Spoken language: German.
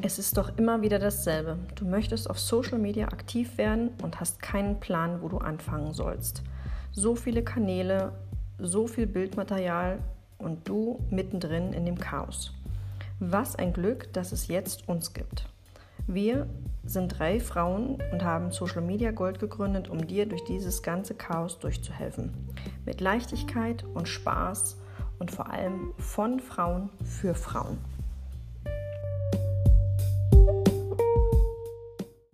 Es ist doch immer wieder dasselbe. Du möchtest auf Social Media aktiv werden und hast keinen Plan, wo du anfangen sollst. So viele Kanäle, so viel Bildmaterial und du mittendrin in dem Chaos. Was ein Glück, dass es jetzt uns gibt. Wir sind drei Frauen und haben Social Media Gold gegründet, um dir durch dieses ganze Chaos durchzuhelfen. Mit Leichtigkeit und Spaß und vor allem von Frauen für Frauen.